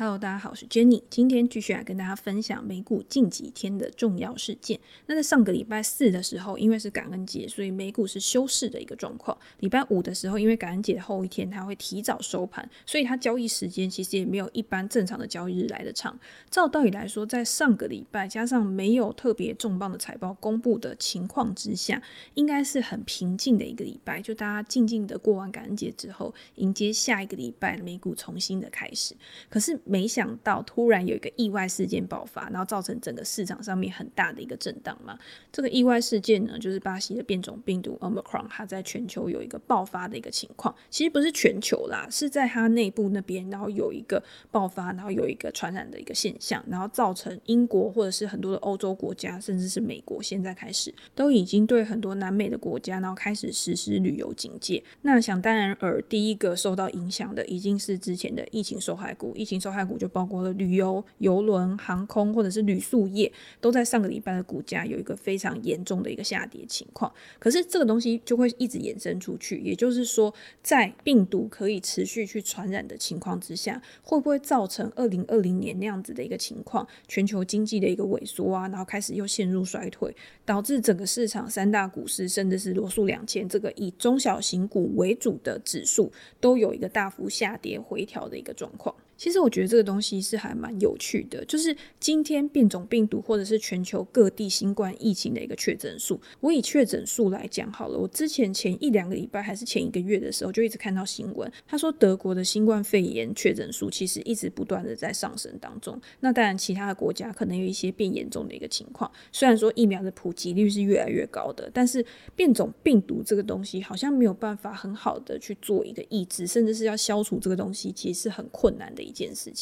Hello，大家好，我是 Jenny。今天继续来跟大家分享美股近几天的重要事件。那在上个礼拜四的时候，因为是感恩节，所以美股是休市的一个状况。礼拜五的时候，因为感恩节后一天，它会提早收盘，所以它交易时间其实也没有一般正常的交易日来得长。照道理来说，在上个礼拜加上没有特别重磅的财报公布的情况之下，应该是很平静的一个礼拜，就大家静静的过完感恩节之后，迎接下一个礼拜美股重新的开始。可是，没想到突然有一个意外事件爆发，然后造成整个市场上面很大的一个震荡嘛。这个意外事件呢，就是巴西的变种病毒 Omicron，它在全球有一个爆发的一个情况。其实不是全球啦，是在它内部那边，然后有一个爆发，然后有一个传染的一个现象，然后造成英国或者是很多的欧洲国家，甚至是美国，现在开始都已经对很多南美的国家，然后开始实施旅游警戒。那想当然尔，第一个受到影响的，已经是之前的疫情受害股，疫情受害。股就包括了旅游、邮轮、航空或者是旅宿业，都在上个礼拜的股价有一个非常严重的一个下跌情况。可是这个东西就会一直延伸出去，也就是说，在病毒可以持续去传染的情况之下，会不会造成二零二零年那样子的一个情况？全球经济的一个萎缩啊，然后开始又陷入衰退，导致整个市场三大股市，甚至是罗素两千这个以中小型股为主的指数，都有一个大幅下跌回调的一个状况。其实我觉得这个东西是还蛮有趣的，就是今天变种病毒或者是全球各地新冠疫情的一个确诊数。我以确诊数来讲好了，我之前前一两个礼拜还是前一个月的时候，就一直看到新闻，他说德国的新冠肺炎确诊数其实一直不断的在上升当中。那当然，其他的国家可能有一些变严重的一个情况。虽然说疫苗的普及率是越来越高的，但是变种病毒这个东西好像没有办法很好的去做一个抑制，甚至是要消除这个东西，其实是很困难的。一件事情，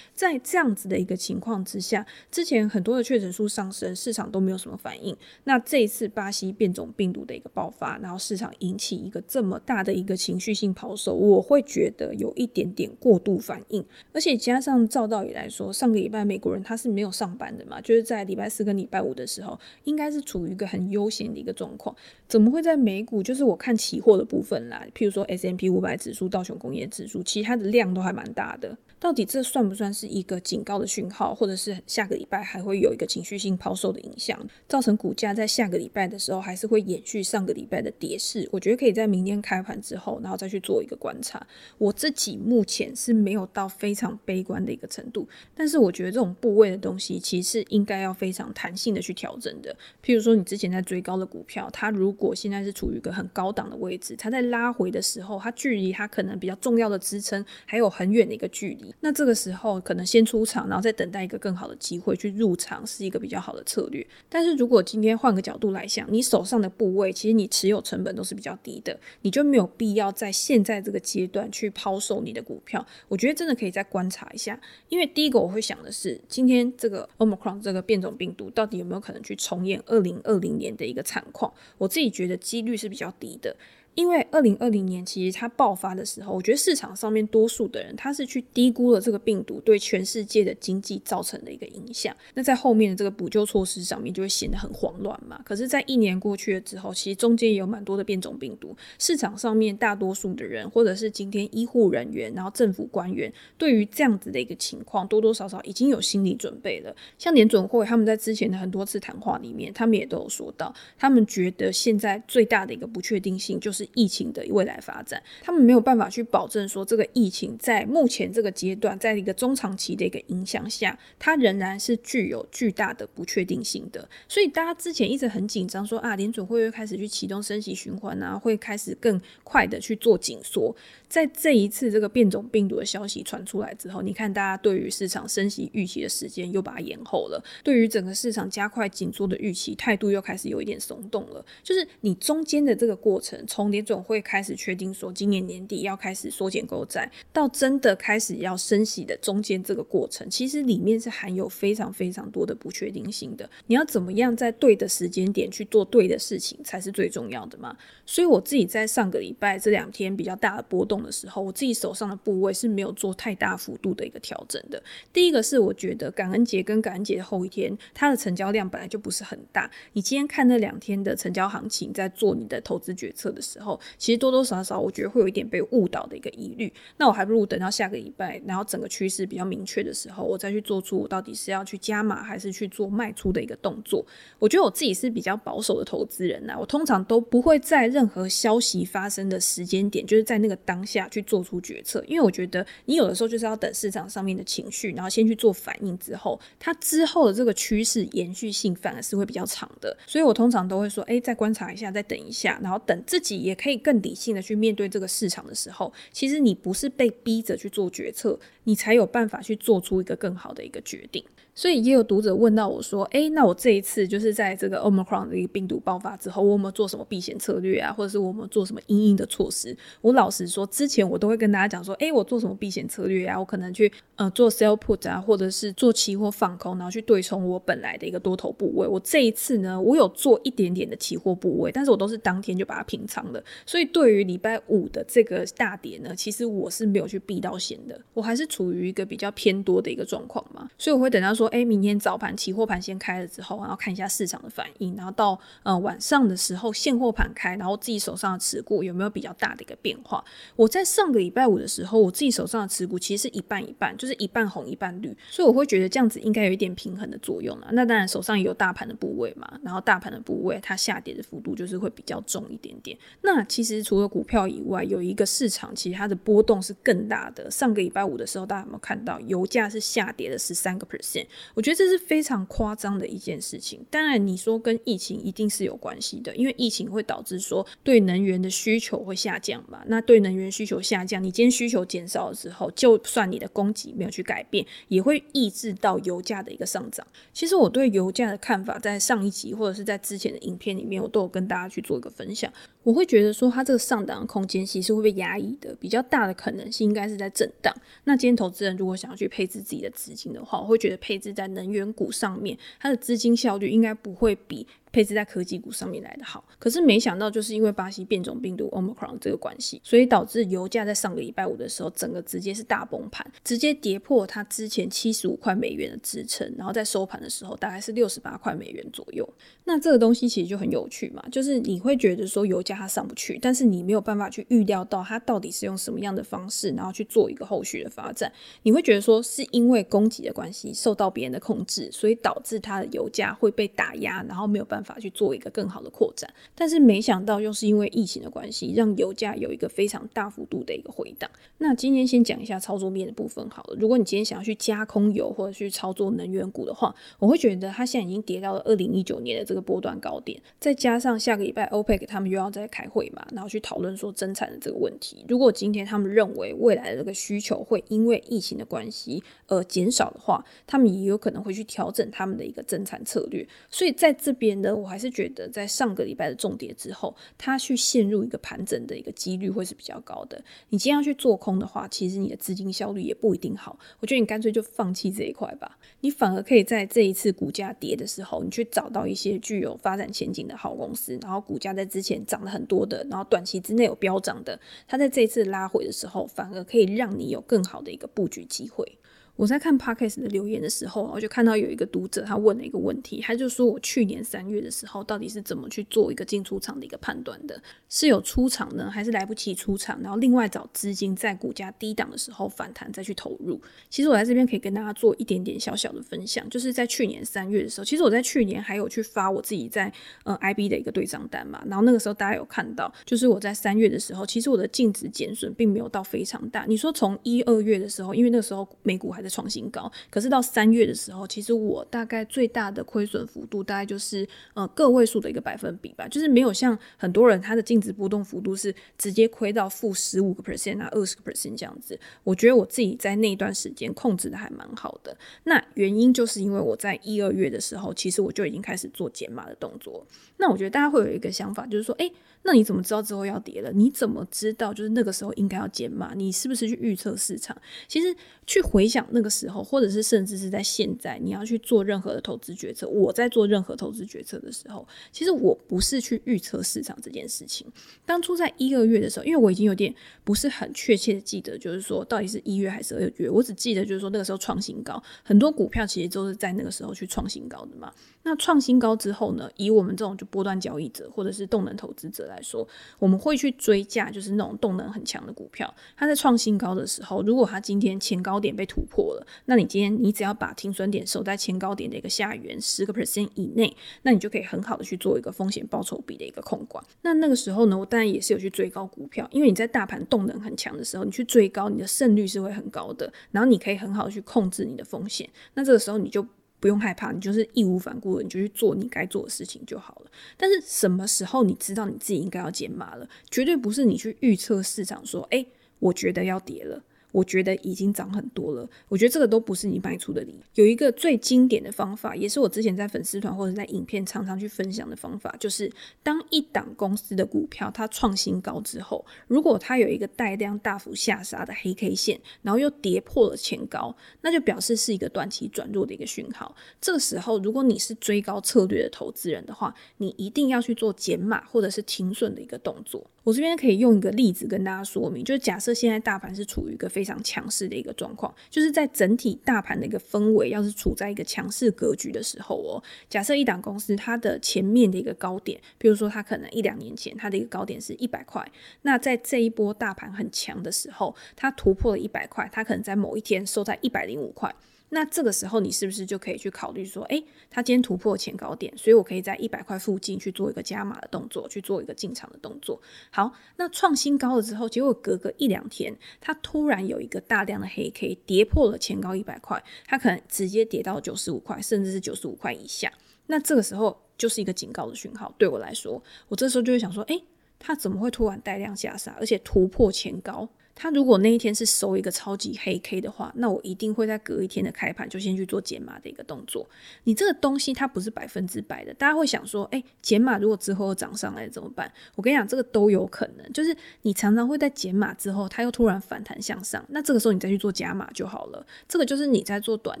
在这样子的一个情况之下，之前很多的确诊数上升，市场都没有什么反应。那这一次巴西变种病毒的一个爆发，然后市场引起一个这么大的一个情绪性抛售，我会觉得有一点点过度反应。而且加上照道理来说，上个礼拜美国人他是没有上班的嘛，就是在礼拜四跟礼拜五的时候，应该是处于一个很悠闲的一个状况。怎么会在美股？就是我看期货的部分啦，譬如说 S M P 五百指数、道琼工业指数，其他的量都还蛮大的。到底这算不算是一个警告的讯号，或者是下个礼拜还会有一个情绪性抛售的影响，造成股价在下个礼拜的时候还是会延续上个礼拜的跌势？我觉得可以在明天开盘之后，然后再去做一个观察。我自己目前是没有到非常悲观的一个程度，但是我觉得这种部位的东西其实应该要非常弹性的去调整的。譬如说，你之前在追高的股票，它如果现在是处于一个很高档的位置，它在拉回的时候，它距离它可能比较重要的支撑还有很远的一个距离。那这个时候可能先出场，然后再等待一个更好的机会去入场，是一个比较好的策略。但是如果今天换个角度来想，你手上的部位其实你持有成本都是比较低的，你就没有必要在现在这个阶段去抛售你的股票。我觉得真的可以再观察一下，因为第一个我会想的是，今天这个 Omicron 这个变种病毒到底有没有可能去重演二零二零年的一个惨况？我自己觉得几率是比较低的。因为二零二零年其实它爆发的时候，我觉得市场上面多数的人他是去低估了这个病毒对全世界的经济造成的一个影响。那在后面的这个补救措施上面就会显得很慌乱嘛。可是，在一年过去了之后，其实中间也有蛮多的变种病毒，市场上面大多数的人或者是今天医护人员，然后政府官员，对于这样子的一个情况，多多少少已经有心理准备了。像联准会他们在之前的很多次谈话里面，他们也都有说到，他们觉得现在最大的一个不确定性就是。疫情的未来发展，他们没有办法去保证说这个疫情在目前这个阶段，在一个中长期的一个影响下，它仍然是具有巨大的不确定性的。所以大家之前一直很紧张，说啊，联准会会开始去启动升息循环啊，会开始更快的去做紧缩。在这一次这个变种病毒的消息传出来之后，你看大家对于市场升息预期的时间又把它延后了，对于整个市场加快紧缩的预期态度又开始有一点松动了。就是你中间的这个过程，从联总会开始确定说今年年底要开始缩减购债，到真的开始要升息的中间这个过程，其实里面是含有非常非常多的不确定性的。你要怎么样在对的时间点去做对的事情，才是最重要的嘛。所以我自己在上个礼拜这两天比较大的波动的时候，我自己手上的部位是没有做太大幅度的一个调整的。第一个是我觉得感恩节跟感恩节的后一天，它的成交量本来就不是很大。你今天看那两天的成交行情，在做你的投资决策的时候，其实多多少少我觉得会有一点被误导的一个疑虑。那我还不如等到下个礼拜，然后整个趋势比较明确的时候，我再去做出我到底是要去加码还是去做卖出的一个动作。我觉得我自己是比较保守的投资人呐，我通常都不会在任何消息发生的时间点，就是在那个当下下去做出决策，因为我觉得你有的时候就是要等市场上面的情绪，然后先去做反应之后，它之后的这个趋势延续性反而是会比较长的。所以我通常都会说，哎，再观察一下，再等一下，然后等自己也可以更理性的去面对这个市场的时候，其实你不是被逼着去做决策，你才有办法去做出一个更好的一个决定。所以也有读者问到我说：“诶，那我这一次就是在这个 Omicron 的一个病毒爆发之后，我有没有做什么避险策略啊，或者是我们做什么因应的措施？”我老实说，之前我都会跟大家讲说：“诶，我做什么避险策略啊？我可能去呃做 sell put 啊，或者是做期货放空，然后去对冲我本来的一个多头部位。”我这一次呢，我有做一点点的期货部位，但是我都是当天就把它平仓了。所以对于礼拜五的这个大跌呢，其实我是没有去避到险的，我还是处于一个比较偏多的一个状况嘛。所以我会等到说：“诶，明天早。”盘期货盘先开了之后，然后看一下市场的反应，然后到呃晚上的时候现货盘开，然后自己手上的持股有没有比较大的一个变化？我在上个礼拜五的时候，我自己手上的持股其实是一半一半，就是一半红一半绿，所以我会觉得这样子应该有一点平衡的作用了。那当然手上也有大盘的部位嘛，然后大盘的部位它下跌的幅度就是会比较重一点点。那其实除了股票以外，有一个市场其实它的波动是更大的。上个礼拜五的时候，大家有没有看到油价是下跌了十三个 percent？我觉得这是。非常夸张的一件事情，当然你说跟疫情一定是有关系的，因为疫情会导致说对能源的需求会下降嘛。那对能源需求下降，你今天需求减少的时候，就算你的供给没有去改变，也会抑制到油价的一个上涨。其实我对油价的看法，在上一集或者是在之前的影片里面，我都有跟大家去做一个分享。我会觉得说，它这个上涨的空间其实会被压抑的，比较大的可能性应该是在震荡。那今天投资人如果想要去配置自己的资金的话，我会觉得配置在能源股上面，它的资金效率应该不会比。配置在科技股上面来的好，可是没想到就是因为巴西变种病毒 Omicron 这个关系，所以导致油价在上个礼拜五的时候，整个直接是大崩盘，直接跌破它之前七十五块美元的支撑，然后在收盘的时候大概是六十八块美元左右。那这个东西其实就很有趣嘛，就是你会觉得说油价它上不去，但是你没有办法去预料到它到底是用什么样的方式，然后去做一个后续的发展。你会觉得说是因为供给的关系受到别人的控制，所以导致它的油价会被打压，然后没有办法。法去做一个更好的扩展，但是没想到又是因为疫情的关系，让油价有一个非常大幅度的一个回档。那今天先讲一下操作面的部分好了。如果你今天想要去加空油或者去操作能源股的话，我会觉得它现在已经跌到了二零一九年的这个波段高点，再加上下个礼拜 OPEC 他们又要再开会嘛，然后去讨论说增产的这个问题。如果今天他们认为未来的这个需求会因为疫情的关系而减少的话，他们也有可能会去调整他们的一个增产策略。所以在这边的。我还是觉得，在上个礼拜的重跌之后，它去陷入一个盘整的一个几率会是比较高的。你今天要去做空的话，其实你的资金效率也不一定好。我觉得你干脆就放弃这一块吧。你反而可以在这一次股价跌的时候，你去找到一些具有发展前景的好公司，然后股价在之前涨了很多的，然后短期之内有飙涨的，它在这一次拉回的时候，反而可以让你有更好的一个布局机会。我在看 Podcast 的留言的时候，我就看到有一个读者他问了一个问题，他就说我去年三月的时候到底是怎么去做一个进出场的一个判断的？是有出场呢，还是来不及出场？然后另外找资金在股价低档的时候反弹再去投入？其实我在这边可以跟大家做一点点小小的分享，就是在去年三月的时候，其实我在去年还有去发我自己在呃 IB 的一个对账单嘛，然后那个时候大家有看到，就是我在三月的时候，其实我的净值减损并没有到非常大。你说从一二月的时候，因为那个时候美股还在创新高，可是到三月的时候，其实我大概最大的亏损幅度大概就是呃个位数的一个百分比吧，就是没有像很多人他的净值波动幅度是直接亏到负十五个 percent 啊二十个 percent 这样子。我觉得我自己在那段时间控制的还蛮好的。那原因就是因为我在一二月的时候，其实我就已经开始做减码的动作。那我觉得大家会有一个想法，就是说，诶，那你怎么知道之后要跌了？你怎么知道就是那个时候应该要减码？你是不是去预测市场？其实去回想那个时候，或者是甚至是在现在，你要去做任何的投资决策，我在做任何投资决策的时候，其实我不是去预测市场这件事情。当初在一二月的时候，因为我已经有点不是很确切的记得，就是说到底是一月还是二月，我只记得就是说那个时候创新高，很多股票其实都是在那个时候去创新高的嘛。那创新高之后呢，以我们这种就波段交易者或者是动能投资者来说，我们会去追价，就是那种动能很强的股票，它在创新高的时候，如果它今天前高点被突破了，那你今天你只要把停损点守在前高点的一个下缘十个 percent 以内，那你就可以很好的去做一个风险报酬比的一个控管。那那个时候呢，我当然也是有去追高股票，因为你在大盘动能很强的时候，你去追高，你的胜率是会很高的，然后你可以很好的去控制你的风险。那这个时候你就。不用害怕，你就是义无反顾的，你就去做你该做的事情就好了。但是什么时候你知道你自己应该要减码了？绝对不是你去预测市场说，诶，我觉得要跌了。我觉得已经涨很多了，我觉得这个都不是你卖出的理由。有一个最经典的方法，也是我之前在粉丝团或者在影片常常去分享的方法，就是当一档公司的股票它创新高之后，如果它有一个带量大幅下杀的黑 K 线，然后又跌破了前高，那就表示是一个短期转弱的一个讯号。这个时候，如果你是追高策略的投资人的话，你一定要去做减码或者是停损的一个动作。我这边可以用一个例子跟大家说明，就是假设现在大盘是处于一个非常强势的一个状况，就是在整体大盘的一个氛围要是处在一个强势格局的时候哦，假设一档公司它的前面的一个高点，比如说它可能一两年前它的一个高点是一百块，那在这一波大盘很强的时候，它突破了一百块，它可能在某一天收在一百零五块。那这个时候，你是不是就可以去考虑说，诶，它今天突破前高点，所以我可以在一百块附近去做一个加码的动作，去做一个进场的动作。好，那创新高了之后，结果隔个一两天，它突然有一个大量的黑 K 跌破了前高一百块，它可能直接跌到九十五块，甚至是九十五块以下。那这个时候就是一个警告的讯号。对我来说，我这时候就会想说，诶，它怎么会突然带量下杀，而且突破前高？他如果那一天是收一个超级黑 K 的话，那我一定会在隔一天的开盘就先去做减码的一个动作。你这个东西它不是百分之百的，大家会想说，哎，减码如果之后又涨上来怎么办？我跟你讲，这个都有可能，就是你常常会在减码之后，它又突然反弹向上，那这个时候你再去做加码就好了。这个就是你在做短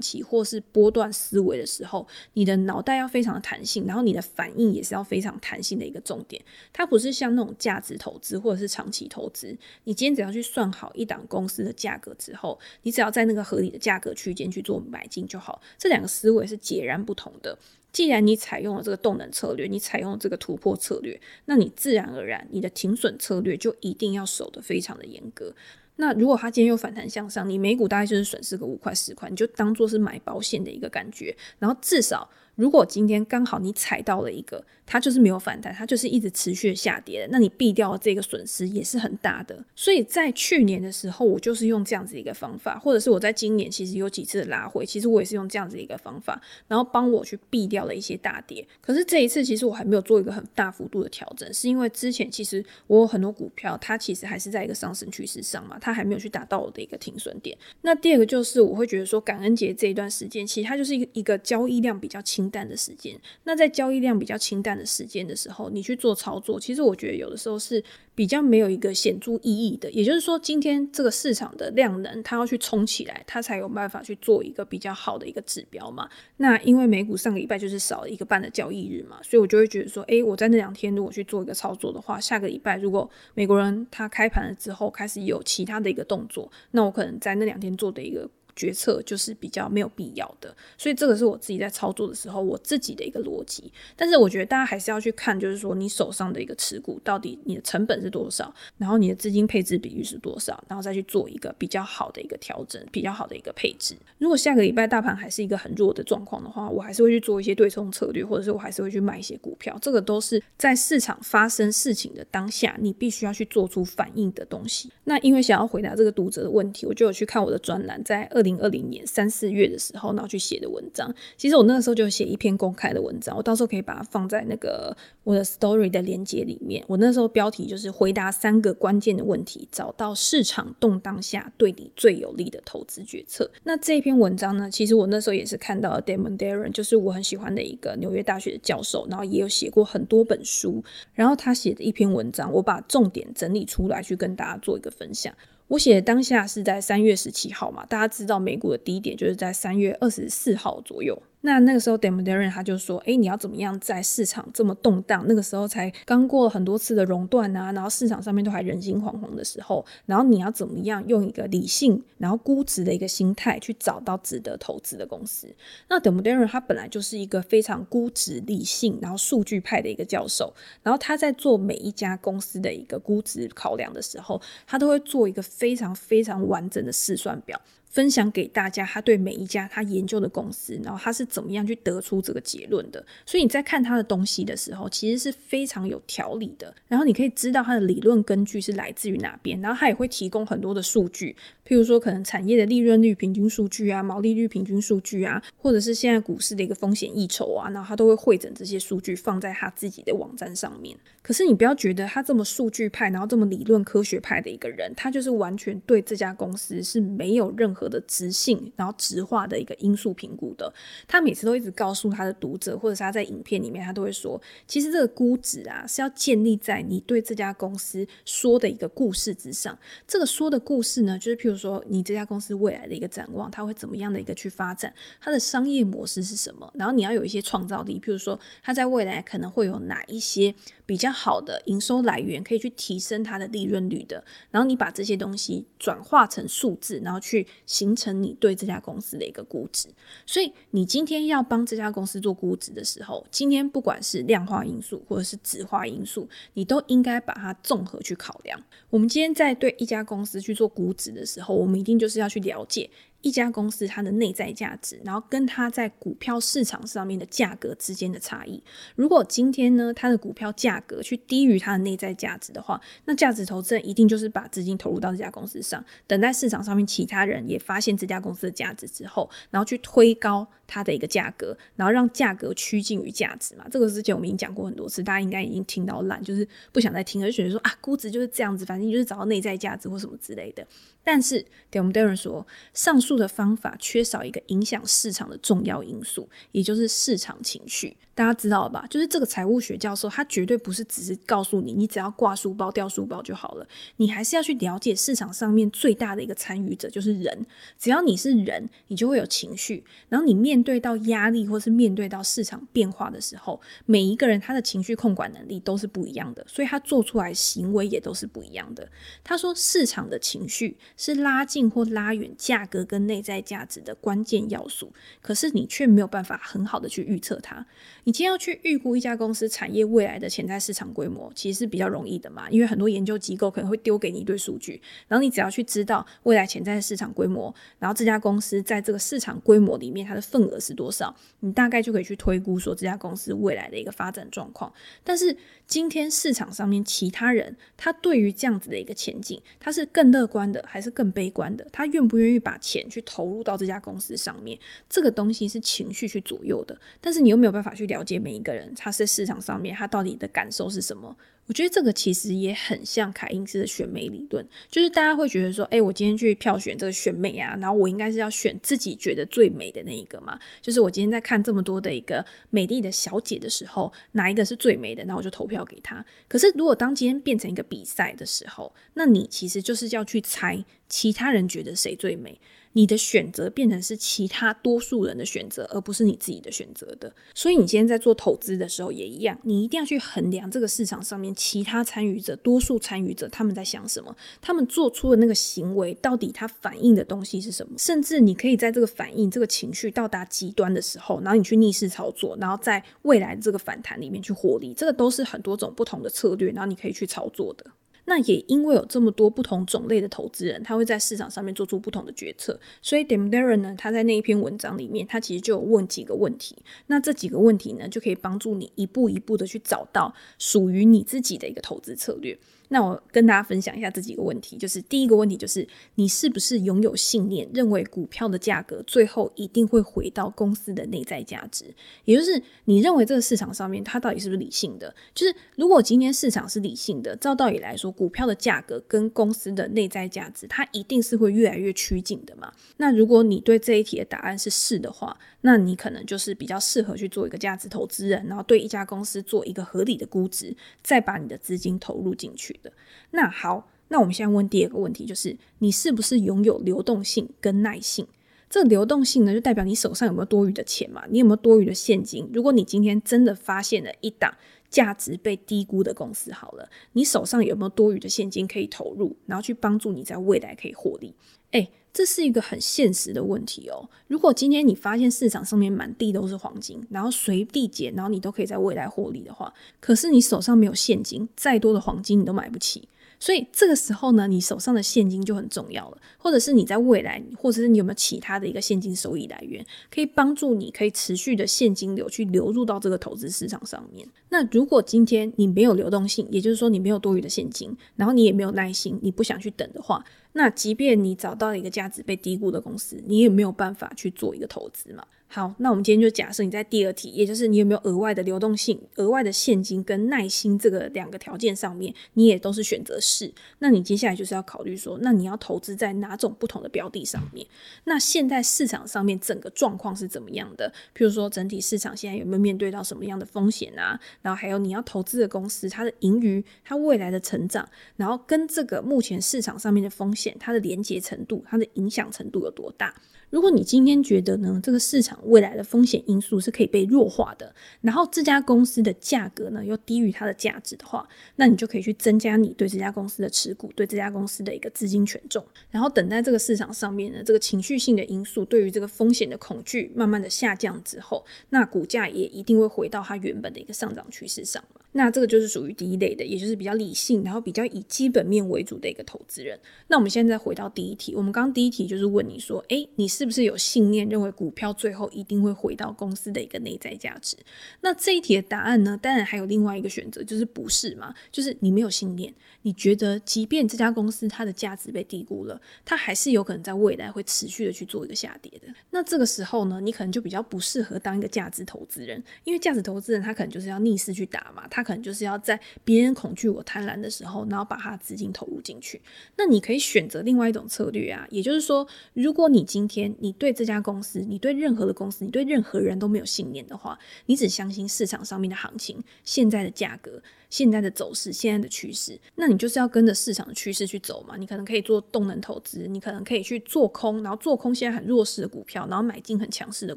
期或是波段思维的时候，你的脑袋要非常的弹性，然后你的反应也是要非常弹性的一个重点。它不是像那种价值投资或者是长期投资，你今天只要去算。算好一档公司的价格之后，你只要在那个合理的价格区间去做买进就好。这两个思维是截然不同的。既然你采用了这个动能策略，你采用了这个突破策略，那你自然而然你的停损策略就一定要守得非常的严格。那如果它今天又反弹向上，你每股大概就是损失个五块十块，你就当做是买保险的一个感觉，然后至少。如果今天刚好你踩到了一个，它就是没有反弹，它就是一直持续下跌的，那你避掉了这个损失也是很大的。所以在去年的时候，我就是用这样子一个方法，或者是我在今年其实有几次的拉回，其实我也是用这样子一个方法，然后帮我去避掉了一些大跌。可是这一次其实我还没有做一个很大幅度的调整，是因为之前其实我有很多股票，它其实还是在一个上升趋势上嘛，它还没有去达到我的一个停损点。那第二个就是我会觉得说，感恩节这一段时间，其实它就是一个一个交易量比较轻。淡的时间，那在交易量比较清淡的时间的时候，你去做操作，其实我觉得有的时候是比较没有一个显著意义的。也就是说，今天这个市场的量能，它要去冲起来，它才有办法去做一个比较好的一个指标嘛。那因为美股上个礼拜就是少了一个半的交易日嘛，所以我就会觉得说，诶，我在那两天如果去做一个操作的话，下个礼拜如果美国人他开盘了之后开始有其他的一个动作，那我可能在那两天做的一个。决策就是比较没有必要的，所以这个是我自己在操作的时候我自己的一个逻辑。但是我觉得大家还是要去看，就是说你手上的一个持股到底你的成本是多少，然后你的资金配置比率是多少，然后再去做一个比较好的一个调整，比较好的一个配置。如果下个礼拜大盘还是一个很弱的状况的话，我还是会去做一些对冲策略，或者是我还是会去买一些股票。这个都是在市场发生事情的当下，你必须要去做出反应的东西。那因为想要回答这个读者的问题，我就有去看我的专栏，在二。零二零年三四月的时候，然后去写的文章。其实我那个时候就写一篇公开的文章，我到时候可以把它放在那个我的 story 的链接里面。我那时候标题就是回答三个关键的问题，找到市场动荡下对你最有利的投资决策。那这篇文章呢，其实我那时候也是看到了 Damon Darren，就是我很喜欢的一个纽约大学的教授，然后也有写过很多本书，然后他写的一篇文章，我把重点整理出来去跟大家做一个分享。我写的当下是在三月十七号嘛，大家知道美股的低点就是在三月二十四号左右。那那个时候，Damon Darren 他就说：“哎，你要怎么样在市场这么动荡，那个时候才刚过了很多次的熔断啊，然后市场上面都还人心惶惶的时候，然后你要怎么样用一个理性，然后估值的一个心态去找到值得投资的公司？那 Damon Darren 他本来就是一个非常估值理性，然后数据派的一个教授，然后他在做每一家公司的一个估值考量的时候，他都会做一个非常非常完整的试算表。”分享给大家，他对每一家他研究的公司，然后他是怎么样去得出这个结论的。所以你在看他的东西的时候，其实是非常有条理的。然后你可以知道他的理论根据是来自于哪边，然后他也会提供很多的数据，譬如说可能产业的利润率平均数据啊、毛利率平均数据啊，或者是现在股市的一个风险溢酬啊，然后他都会汇整这些数据放在他自己的网站上面。可是你不要觉得他这么数据派，然后这么理论科学派的一个人，他就是完全对这家公司是没有任何。的直性，然后直化的一个因素评估的，他每次都一直告诉他的读者，或者是他在影片里面，他都会说，其实这个估值啊是要建立在你对这家公司说的一个故事之上。这个说的故事呢，就是譬如说你这家公司未来的一个展望，它会怎么样的一个去发展，它的商业模式是什么，然后你要有一些创造力，譬如说它在未来可能会有哪一些比较好的营收来源，可以去提升它的利润率的，然后你把这些东西转化成数字，然后去。形成你对这家公司的一个估值，所以你今天要帮这家公司做估值的时候，今天不管是量化因素或者是质化因素，你都应该把它综合去考量。我们今天在对一家公司去做估值的时候，我们一定就是要去了解。一家公司它的内在价值，然后跟它在股票市场上面的价格之间的差异。如果今天呢，它的股票价格去低于它的内在价值的话，那价值投资一定就是把资金投入到这家公司上，等待市场上面其他人也发现这家公司的价值之后，然后去推高它的一个价格，然后让价格趋近于价值嘛。这个之前我们已经讲过很多次，大家应该已经听到烂，就是不想再听，而觉得说啊，估值就是这样子，反正就是找到内在价值或什么之类的。但是，对我们 Darren 说，上述的方法缺少一个影响市场的重要因素，也就是市场情绪。大家知道了吧？就是这个财务学教授，他绝对不是只是告诉你，你只要挂书包、掉书包就好了。你还是要去了解市场上面最大的一个参与者，就是人。只要你是人，你就会有情绪。然后你面对到压力，或是面对到市场变化的时候，每一个人他的情绪控管能力都是不一样的，所以他做出来行为也都是不一样的。他说，市场的情绪是拉近或拉远价格跟内在价值的关键要素，可是你却没有办法很好的去预测它。你今天要去预估一家公司产业未来的潜在市场规模，其实是比较容易的嘛，因为很多研究机构可能会丢给你一堆数据，然后你只要去知道未来潜在的市场规模，然后这家公司在这个市场规模里面它的份额是多少，你大概就可以去推估说这家公司未来的一个发展状况。但是今天市场上面其他人，他对于这样子的一个前景，他是更乐观的还是更悲观的？他愿不愿意把钱去投入到这家公司上面？这个东西是情绪去左右的，但是你又没有办法去。了解每一个人，他在市场上面，他到底的感受是什么？我觉得这个其实也很像凯因斯的选美理论，就是大家会觉得说，哎，我今天去票选这个选美啊，然后我应该是要选自己觉得最美的那一个嘛。就是我今天在看这么多的一个美丽的小姐的时候，哪一个是最美的，那我就投票给她。可是如果当今天变成一个比赛的时候，那你其实就是要去猜其他人觉得谁最美。你的选择变成是其他多数人的选择，而不是你自己的选择的。所以你今天在做投资的时候也一样，你一定要去衡量这个市场上面其他参与者、多数参与者他们在想什么，他们做出的那个行为到底它反映的东西是什么。甚至你可以在这个反应、这个情绪到达极端的时候，然后你去逆势操作，然后在未来这个反弹里面去获利。这个都是很多种不同的策略，然后你可以去操作的。那也因为有这么多不同种类的投资人，他会在市场上面做出不同的决策，所以 d e m d a r e n 呢，他在那一篇文章里面，他其实就有问几个问题。那这几个问题呢，就可以帮助你一步一步的去找到属于你自己的一个投资策略。那我跟大家分享一下这几个问题，就是第一个问题就是你是不是拥有信念，认为股票的价格最后一定会回到公司的内在价值，也就是你认为这个市场上面它到底是不是理性的？就是如果今天市场是理性的，照道理来说，股票的价格跟公司的内在价值，它一定是会越来越趋近的嘛。那如果你对这一题的答案是是的话，那你可能就是比较适合去做一个价值投资人，然后对一家公司做一个合理的估值，再把你的资金投入进去的。那好，那我们现在问第二个问题，就是你是不是拥有流动性跟耐性？这流动性呢，就代表你手上有没有多余的钱嘛？你有没有多余的现金？如果你今天真的发现了一档价值被低估的公司，好了，你手上有没有多余的现金可以投入，然后去帮助你在未来可以获利？诶，这是一个很现实的问题哦。如果今天你发现市场上面满地都是黄金，然后随地捡，然后你都可以在未来获利的话，可是你手上没有现金，再多的黄金你都买不起。所以这个时候呢，你手上的现金就很重要了，或者是你在未来，或者是你有没有其他的一个现金收益来源，可以帮助你可以持续的现金流去流入到这个投资市场上面。那如果今天你没有流动性，也就是说你没有多余的现金，然后你也没有耐心，你不想去等的话，那即便你找到了一个价值被低估的公司，你也没有办法去做一个投资嘛。好，那我们今天就假设你在第二题，也就是你有没有额外的流动性、额外的现金跟耐心这个两个条件上面，你也都是选择是。那你接下来就是要考虑说，那你要投资在哪种不同的标的上面？那现在市场上面整个状况是怎么样的？譬如说，整体市场现在有没有面对到什么样的风险啊？然后还有你要投资的公司，它的盈余、它未来的成长，然后跟这个目前市场上面的风险，它的连结程度、它的影响程度有多大？如果你今天觉得呢，这个市场未来的风险因素是可以被弱化的，然后这家公司的价格呢又低于它的价值的话，那你就可以去增加你对这家公司的持股，对这家公司的一个资金权重，然后等待这个市场上面呢，这个情绪性的因素对于这个风险的恐惧慢慢的下降之后，那股价也一定会回到它原本的一个上涨趋势上嘛。那这个就是属于第一类的，也就是比较理性，然后比较以基本面为主的一个投资人。那我们现在再回到第一题，我们刚刚第一题就是问你说，诶，你是不是有信念认为股票最后一定会回到公司的一个内在价值？那这一题的答案呢，当然还有另外一个选择，就是不是嘛？就是你没有信念，你觉得即便这家公司它的价值被低估了，它还是有可能在未来会持续的去做一个下跌的。那这个时候呢，你可能就比较不适合当一个价值投资人，因为价值投资人他可能就是要逆势去打嘛，他。可能就是要在别人恐惧我贪婪的时候，然后把他资金投入进去。那你可以选择另外一种策略啊，也就是说，如果你今天你对这家公司，你对任何的公司，你对任何人都没有信念的话，你只相信市场上面的行情，现在的价格。现在的走势，现在的趋势，那你就是要跟着市场的趋势去走嘛。你可能可以做动能投资，你可能可以去做空，然后做空现在很弱势的股票，然后买进很强势的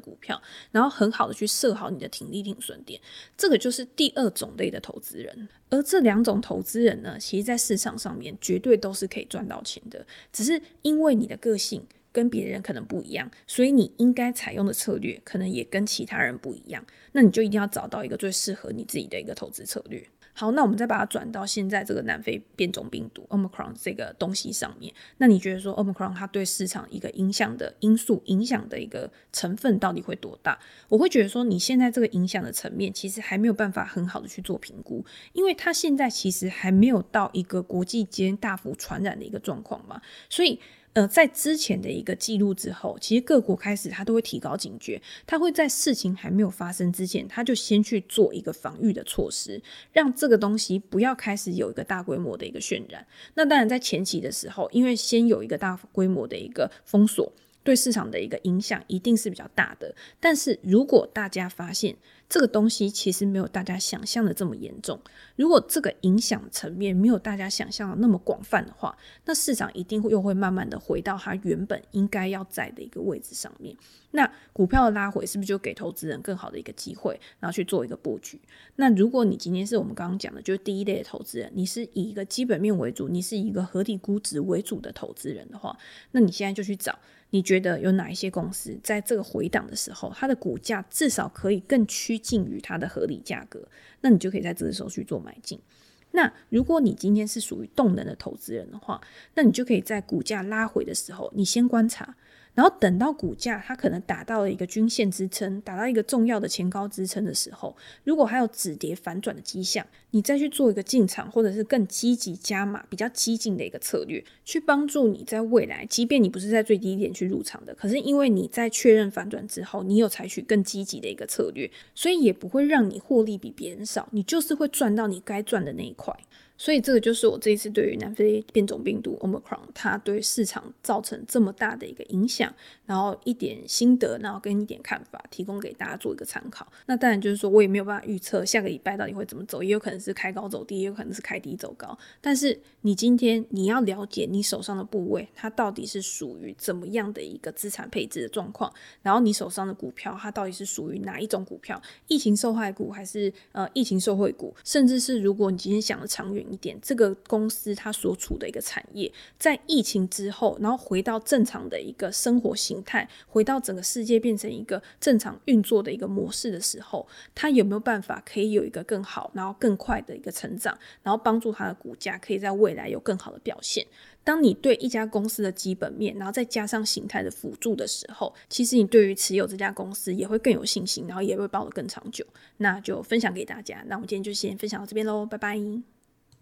股票，然后很好的去设好你的停利停损点。这个就是第二种类的投资人。而这两种投资人呢，其实在市场上面绝对都是可以赚到钱的，只是因为你的个性跟别人可能不一样，所以你应该采用的策略可能也跟其他人不一样。那你就一定要找到一个最适合你自己的一个投资策略。好，那我们再把它转到现在这个南非变种病毒 Omicron 这个东西上面。那你觉得说 Omicron 它对市场一个影响的因素、影响的一个成分到底会多大？我会觉得说，你现在这个影响的层面其实还没有办法很好的去做评估，因为它现在其实还没有到一个国际间大幅传染的一个状况嘛，所以。呃，在之前的一个记录之后，其实各国开始他都会提高警觉，他会在事情还没有发生之前，他就先去做一个防御的措施，让这个东西不要开始有一个大规模的一个渲染。那当然，在前期的时候，因为先有一个大规模的一个封锁，对市场的一个影响一定是比较大的。但是如果大家发现，这个东西其实没有大家想象的这么严重。如果这个影响层面没有大家想象的那么广泛的话，那市场一定会又会慢慢的回到它原本应该要在的一个位置上面。那股票的拉回是不是就给投资人更好的一个机会，然后去做一个布局？那如果你今天是我们刚刚讲的，就是第一类的投资人，你是以一个基本面为主，你是以一个合理估值为主的投资人的话，那你现在就去找。你觉得有哪一些公司在这个回档的时候，它的股价至少可以更趋近于它的合理价格？那你就可以在这个时候去做买进。那如果你今天是属于动能的投资人的话，那你就可以在股价拉回的时候，你先观察。然后等到股价它可能达到了一个均线支撑，达到一个重要的前高支撑的时候，如果还有止跌反转的迹象，你再去做一个进场或者是更积极加码、比较激进的一个策略，去帮助你在未来，即便你不是在最低点去入场的，可是因为你在确认反转之后，你有采取更积极的一个策略，所以也不会让你获利比别人少，你就是会赚到你该赚的那一块。所以这个就是我这一次对于南非变种病毒 Omicron 它对市场造成这么大的一个影响，然后一点心得，然后跟一点看法，提供给大家做一个参考。那当然就是说我也没有办法预测下个礼拜到底会怎么走，也有可能是开高走低，也有可能是开低走高。但是你今天你要了解你手上的部位，它到底是属于怎么样的一个资产配置的状况，然后你手上的股票它到底是属于哪一种股票，疫情受害股还是呃疫情受惠股，甚至是如果你今天想的长远一点，这个公司它所处的一个产业，在疫情之后，然后回到正常的一个生活形态，回到整个世界变成一个正常运作的一个模式的时候，它有没有办法可以有一个更好，然后更快的一个成长，然后帮助它的股价可以在未来有更好的表现？当你对一家公司的基本面，然后再加上形态的辅助的时候，其实你对于持有这家公司也会更有信心，然后也会抱得更长久。那就分享给大家。那我们今天就先分享到这边喽，拜拜。